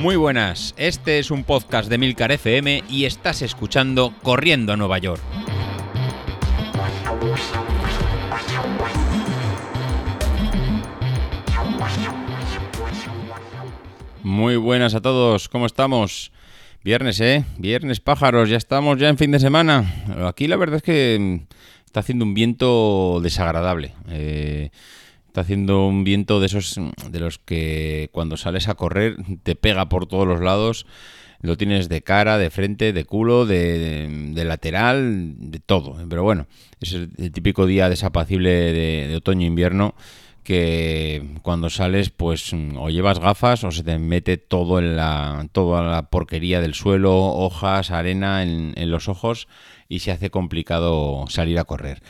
Muy buenas, este es un podcast de Milcar FM y estás escuchando Corriendo a Nueva York. Muy buenas a todos, ¿cómo estamos? Viernes, ¿eh? Viernes pájaros, ya estamos ya en fin de semana. Aquí la verdad es que está haciendo un viento desagradable. Eh, Está haciendo un viento de esos de los que cuando sales a correr te pega por todos los lados. Lo tienes de cara, de frente, de culo, de, lateral, de todo. Pero bueno, es el, típico día desapacible de, otoño-invierno que cuando sales pues o llevas gafas o se te mete todo en la toda la porquería del suelo, hojas, arena en, en los ojos y se hace complicado salir a correr.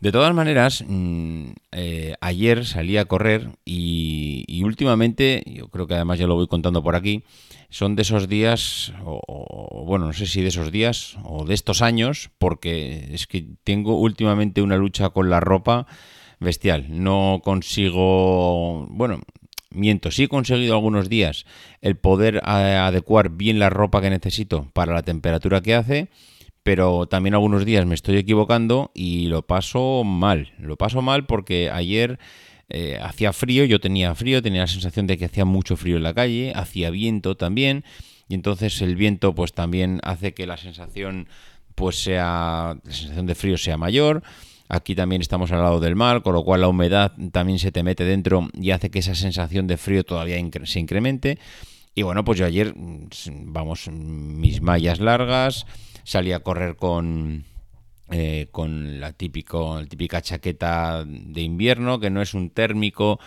De todas maneras, mm, eh, ayer salí a correr y, últimamente, yo creo que además ya lo voy contando por aquí, son de esos días, o, bueno, no sé si de esos días o de estos años, porque es que tengo últimamente una lucha con la ropa bestial. No consigo, bueno, miento, sí he conseguido algunos días el poder eh, adecuar bien la ropa que necesito para la temperatura que hace pero también algunos días me estoy equivocando y lo paso mal. Lo paso mal porque ayer eh, hacía frío, yo tenía frío, tenía la sensación de que hacía mucho frío en la calle, hacía viento también, y entonces el viento pues también hace que la sensación pues sea la sensación de frío sea mayor. Aquí también estamos al lado del mar, con lo cual la humedad también se te mete dentro y hace que esa sensación de frío todavía se incremente. Y bueno, pues yo ayer, mm, vamos, mis mallas largas, salí a correr con, eh, con la, típico, típica chaqueta de invierno, que no es un térmico.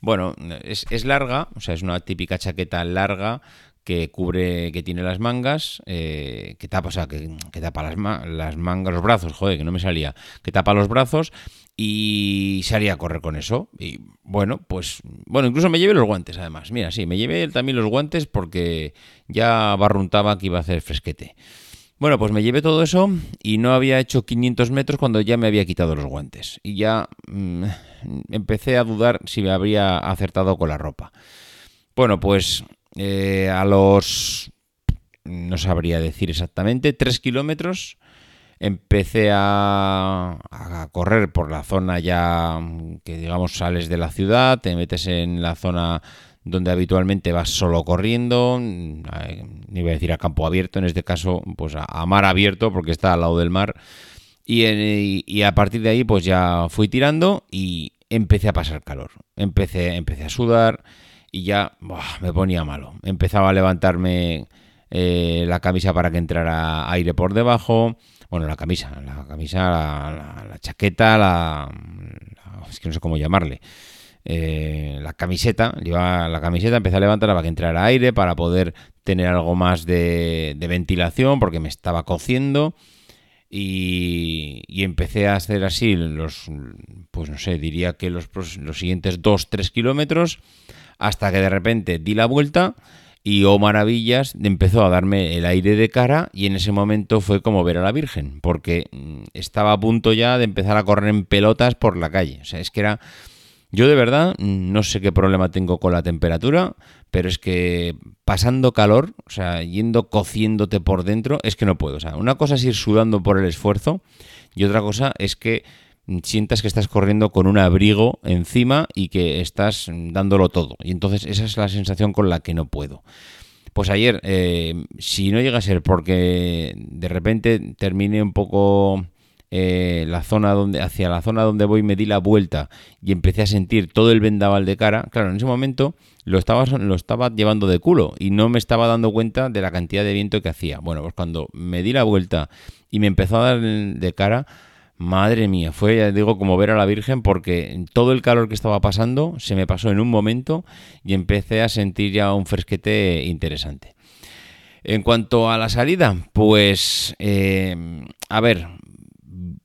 Bueno, es, larga, o sea, es una típica chaqueta larga que cubre, que tiene las mangas, eh, que tapa, o sea, que, tapa las, las, mangas, los brazos, joder, que no me salía, que tapa los brazos y salía a correr con eso. Y bueno, pues, bueno, incluso me llevé los guantes, además. Mira, sí, me llevé también los guantes porque ya barruntaba que iba a hacer fresquete. Bueno, pues me llevé todo eso y no había hecho 500 metros cuando ya me había quitado los guantes. Y ya mm, empecé a dudar si me habría acertado con la ropa. Bueno, pues eh, a los... no sabría decir exactamente, 3 kilómetros empecé a, a, correr por la zona ya que digamos sales de la ciudad, te metes en la zona donde habitualmente vas solo corriendo, ni voy a decir a campo abierto, en este caso pues a, mar abierto porque está al lado del mar. Y, a partir de ahí pues ya fui tirando y empecé a pasar calor. Empecé, empecé a sudar y ya me ponía malo. Empezaba a levantarme eh, la camisa para que entrara aire por debajo. Bueno, la camisa, la camisa, la, chaqueta, la, Es que no sé cómo llamarle. Eh, la camiseta, llevaba la camiseta, empecé a levantarla para que entrara aire, para poder tener algo más de, ventilación, porque me estaba cociendo. Y, empecé a hacer así los, pues no sé, diría que los, los siguientes 2-3 kilómetros, hasta que de repente di la vuelta y, oh maravillas, empezó a darme el aire de cara y en ese momento fue como ver a la Virgen, porque mm, estaba a punto ya de empezar a correr en pelotas por la calle. O sea, es que era yo de verdad no sé qué problema tengo con la temperatura, pero es que pasando calor, o sea, yendo cociéndote por dentro, es que no puedo. O sea, una cosa es ir sudando por el esfuerzo y otra cosa es que sientas que estás corriendo con un abrigo encima y que estás dándolo todo. Y entonces esa es la sensación con la que no puedo. Pues ayer, eh, si no llega a ser porque de repente termine un poco eh, la zona donde, hacia la zona donde voy me di la vuelta y empecé a sentir todo el vendaval de cara, claro, en ese momento lo estaba, lo estaba llevando de culo y no me estaba dando cuenta de la cantidad de viento que hacía. Bueno, pues cuando me di la vuelta y me empezó a dar de cara, madre mía, fue, ya digo, como ver a la Virgen porque todo el calor que estaba pasando se me pasó en un momento y empecé a sentir ya un fresquete interesante. En cuanto a la salida, pues, eh, a ver,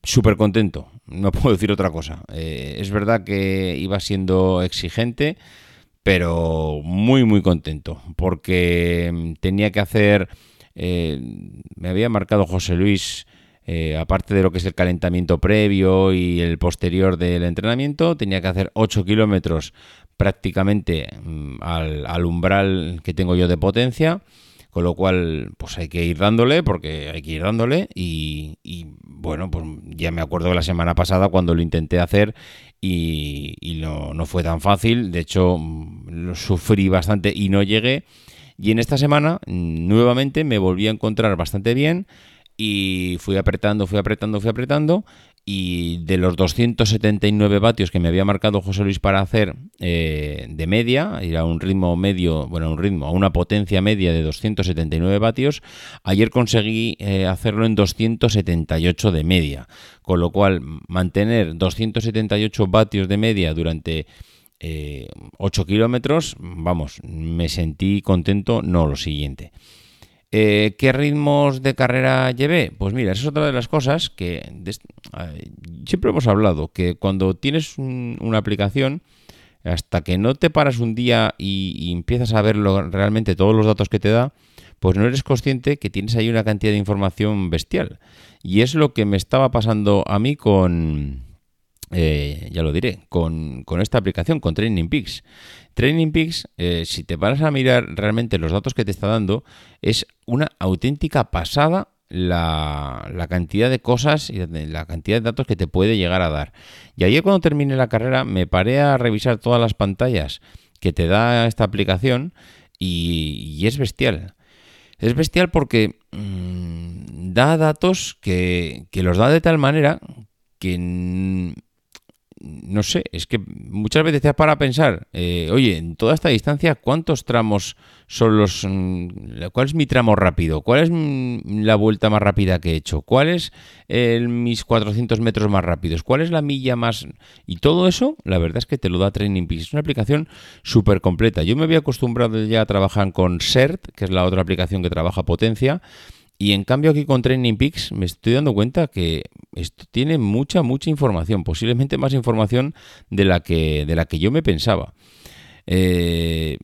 súper contento, no puedo decir otra cosa. Eh, es verdad que iba siendo exigente, pero muy, muy contento, porque mm, tenía que hacer, eh, me había marcado José Luis eh, aparte de lo que es el calentamiento previo y el posterior del entrenamiento, tenía que hacer 8 kilómetros prácticamente mm, al, umbral que tengo yo de potencia. Con lo cual, pues hay que ir dándole, porque hay que ir dándole. Y, bueno, pues ya me acuerdo de la semana pasada cuando lo intenté hacer y, no, no, fue tan fácil. De hecho, mm, lo sufrí bastante y no llegué. Y en esta semana, mm, nuevamente, me volví a encontrar bastante bien y fui apretando, fui apretando, fui apretando y de los 279 vatios que me había marcado José Luis para hacer eh, de media, ir a un ritmo medio, bueno, un ritmo, a una potencia media de 279 vatios, ayer conseguí eh, hacerlo en 278 de media, con lo cual mantener 278 vatios de media durante 8 eh, kilómetros, vamos, me sentí contento, no lo siguiente. Eh, ¿Qué ritmos de carrera llevé? Pues mira, esa es otra de las cosas que siempre hemos hablado, que cuando tienes una aplicación, hasta que no te paras un día y, empiezas a ver realmente todos los datos que te da, pues no eres consciente que tienes ahí una cantidad de información bestial. Y es lo que me estaba pasando a mí con, eh, ya lo diré, con, con, esta aplicación, con Training Peaks. Training Peaks, eh, si te vas a mirar realmente los datos que te está dando, es una auténtica pasada la, la, cantidad de cosas y la cantidad de datos que te puede llegar a dar. Y ayer cuando terminé la carrera me paré a revisar todas las pantallas que te da esta aplicación y, es bestial. Es bestial porque mm, da datos que, que los da de tal manera que no sé, es que muchas veces te para pensar, eh, oye, en toda esta distancia, ¿cuántos tramos son los... Mm, ¿Cuál es mi tramo rápido? ¿Cuál es mm, la vuelta más rápida que he hecho? ¿Cuál es mis 400 metros más rápidos? ¿Cuál es la milla más...? Y todo eso, la verdad es que te lo da Training Peaks. Es una aplicación súper completa. Yo me había acostumbrado ya a trabajar con CERT, que es la otra aplicación que trabaja potencia, y en cambio aquí con Training Peaks me estoy dando cuenta que esto tiene mucha, mucha información, posiblemente más información de la que, de la que yo me pensaba. Eh,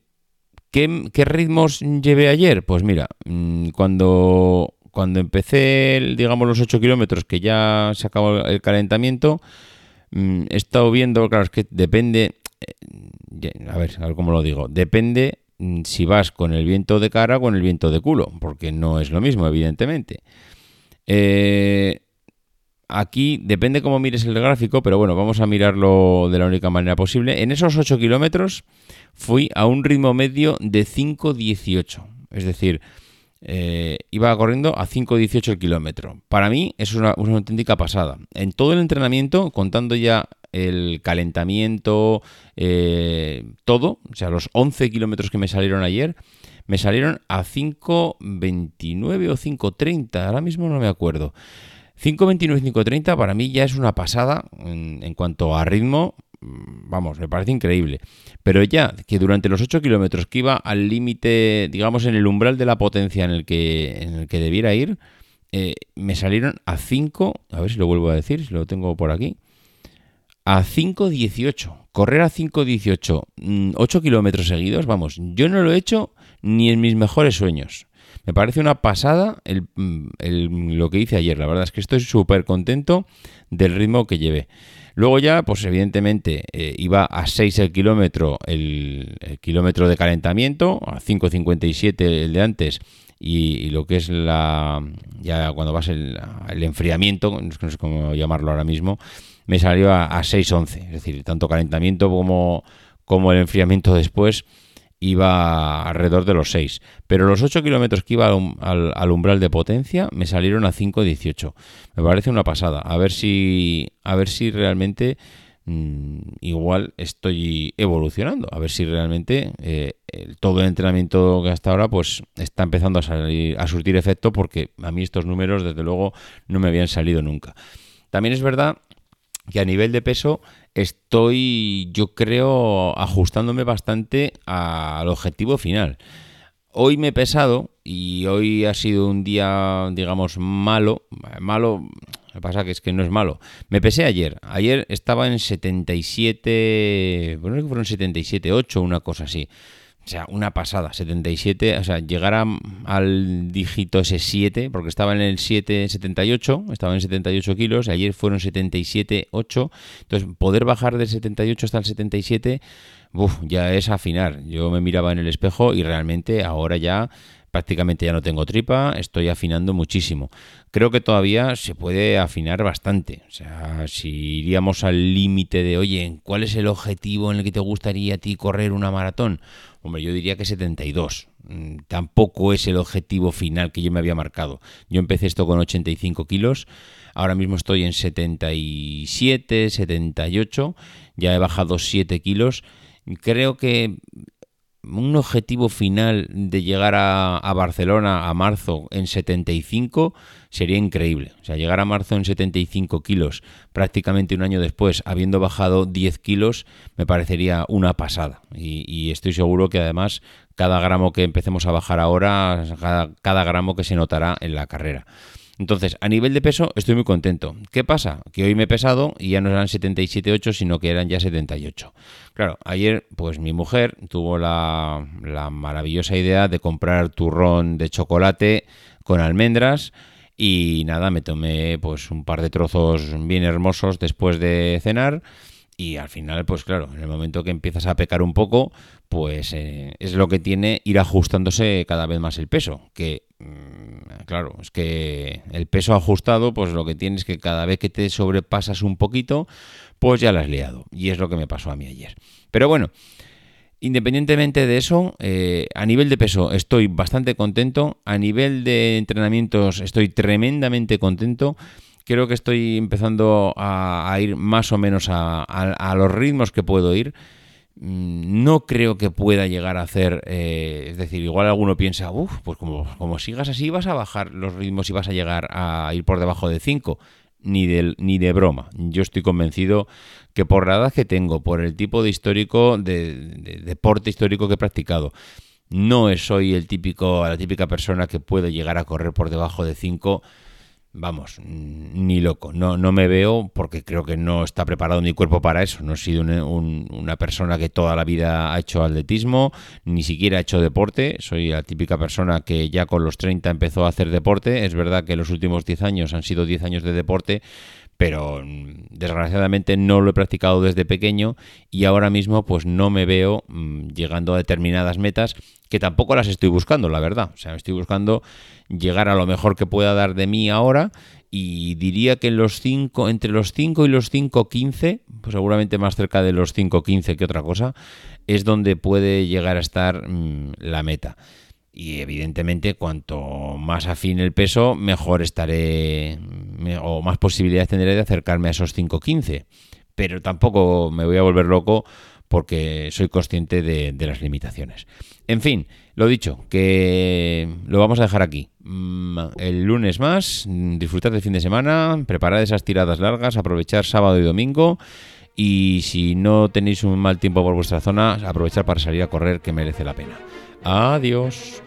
¿qué, ritmos llevé ayer? Pues mira, mm, cuando, cuando empecé, digamos, los 8 kilómetros, que ya se acabó el calentamiento, mm, he estado viendo, claro, es que depende, eh, a ver, a ver cómo lo digo, depende si vas con el viento de cara o con el viento de culo, porque no es lo mismo, evidentemente. Eh, aquí depende cómo mires el gráfico, pero bueno, vamos a mirarlo de la única manera posible. En esos 8 kilómetros fui a un ritmo medio de 5.18, es decir, eh, iba corriendo a 5.18 el kilómetro. Para mí es una auténtica pasada. En todo el entrenamiento, contando ya el calentamiento, eh, todo, o sea, los 11 kilómetros que me salieron ayer, me salieron a 5.29 o 5.30, ahora mismo no me acuerdo. 5.29 y 5.30 para mí ya es una pasada en, cuanto a ritmo, mm, vamos, me parece increíble. Pero ya que durante los 8 kilómetros que iba al límite, digamos, en el umbral de la potencia en el que, en el que debiera ir, eh, me salieron a 5, a ver si lo vuelvo a decir, si lo tengo por aquí, a 5.18. Correr a 5.18, 8 mm, kilómetros seguidos, vamos, yo no lo he hecho ni en mis mejores sueños. Me parece una pasada mm, lo que hice ayer. La verdad es que estoy súper contento del ritmo que llevé. Luego ya, pues evidentemente, eh, iba a 6 el kilómetro, el, kilómetro de calentamiento, a 5.57 el de antes, y, lo que es la ya cuando vas el, el enfriamiento, no sé cómo llamarlo ahora mismo, me salió a, a 6.11. Es decir, tanto calentamiento como, como el enfriamiento después iba alrededor de los 6. Pero los 8 kilómetros que iba al, umbral de potencia me salieron a 5.18. Me parece una pasada. A ver si, a ver si realmente mm, igual estoy evolucionando. A ver si realmente eh, todo el entrenamiento que hasta ahora pues está empezando a, salir, a surtir efecto porque a mí estos números desde luego no me habían salido nunca. También es verdad que a nivel de peso estoy, yo creo, ajustándome bastante al objetivo final. Hoy me he pesado y hoy ha sido un día, digamos, malo. Malo, lo que pasa que es que no es malo. Me pesé ayer. Ayer estaba en 77, bueno, que fueron 77, 8, una cosa así. O sea, una pasada, 77, o sea, llegar al dígito ese 7, porque estaba en el 7,78, estaba en 78 kilos, ayer fueron 77,8, entonces poder bajar del 78 hasta el 77, uf, ya es afinar. Yo me miraba en el espejo y realmente ahora ya prácticamente ya no tengo tripa, estoy afinando muchísimo. Creo que todavía se puede afinar bastante. O sea, si iríamos al límite de, oye, ¿cuál es el objetivo en el que te gustaría a ti correr una maratón? Hombre, yo diría que 72. Mm, tampoco es el objetivo final que yo me había marcado. Yo empecé esto con 85 kilos, ahora mismo estoy en 77, 78, ya he bajado 7 kilos. Creo que un objetivo final de llegar a, Barcelona a marzo en 75 sería increíble. O sea, llegar a marzo en 75 kilos prácticamente un año después, habiendo bajado 10 kilos, me parecería una pasada. Y, estoy seguro que además cada gramo que empecemos a bajar ahora, cada gramo que se notará en la carrera. Entonces, a nivel de peso, estoy muy contento. ¿Qué pasa? Que hoy me he pesado y ya no eran 77,8, sino que eran ya 78. Claro, ayer, pues mi mujer tuvo la, la maravillosa idea de comprar turrón de chocolate con almendras. Y nada, me tomé pues un par de trozos bien hermosos después de cenar. Y al final, pues claro, en el momento que empiezas a pecar un poco, pues eh, es lo que tiene ir ajustándose cada vez más el peso. Que Mm, claro, es que el peso ajustado, pues lo que tienes es que cada vez que te sobrepasas un poquito, pues ya lo has liado. Y es lo que me pasó a mí ayer. Pero bueno, independientemente de eso, eh, a nivel de peso estoy bastante contento. A nivel de entrenamientos estoy tremendamente contento. Creo que estoy empezando a, ir más o menos a los ritmos que puedo ir. Mm, no creo que pueda llegar a hacer, eh, es decir, igual alguno piensa, uff, pues como, sigas así vas a bajar los ritmos y vas a llegar a ir por debajo de 5. Ni de, ni de broma. Yo estoy convencido que por la edad que tengo, por el tipo de histórico, de, deporte histórico que he practicado, no soy el típico, la típica persona que puede llegar a correr por debajo de 5 vamos, ni loco. No, no me veo porque creo que no está preparado mi cuerpo para eso. No he sido una persona que toda la vida ha hecho atletismo, ni siquiera ha hecho deporte. Soy la típica persona que ya con los 30 empezó a hacer deporte. Es verdad que los últimos 10 años han sido 10 años de deporte, pero mm, desgraciadamente no lo he practicado desde pequeño y ahora mismo pues no me veo mm, llegando a determinadas metas que tampoco las estoy buscando, la verdad. O sea, estoy buscando llegar a lo mejor que pueda dar de mí ahora y diría que en los 5 entre los 5 y los 5.15, pues seguramente más cerca de los 5.15 que otra cosa, es donde puede llegar a estar mm, la meta y evidentemente cuanto más afine el peso, mejor estaré o más posibilidades tendré de acercarme a esos 5.15. Pero tampoco me voy a volver loco porque soy consciente de, las limitaciones. En fin, lo dicho, que lo vamos a dejar aquí. Mm, el lunes más, disfrutar del fin de semana, preparar esas tiradas largas, aprovechar sábado y domingo. Y si no tenéis un mal tiempo por vuestra zona, aprovechar para salir a correr que merece la pena. Adiós.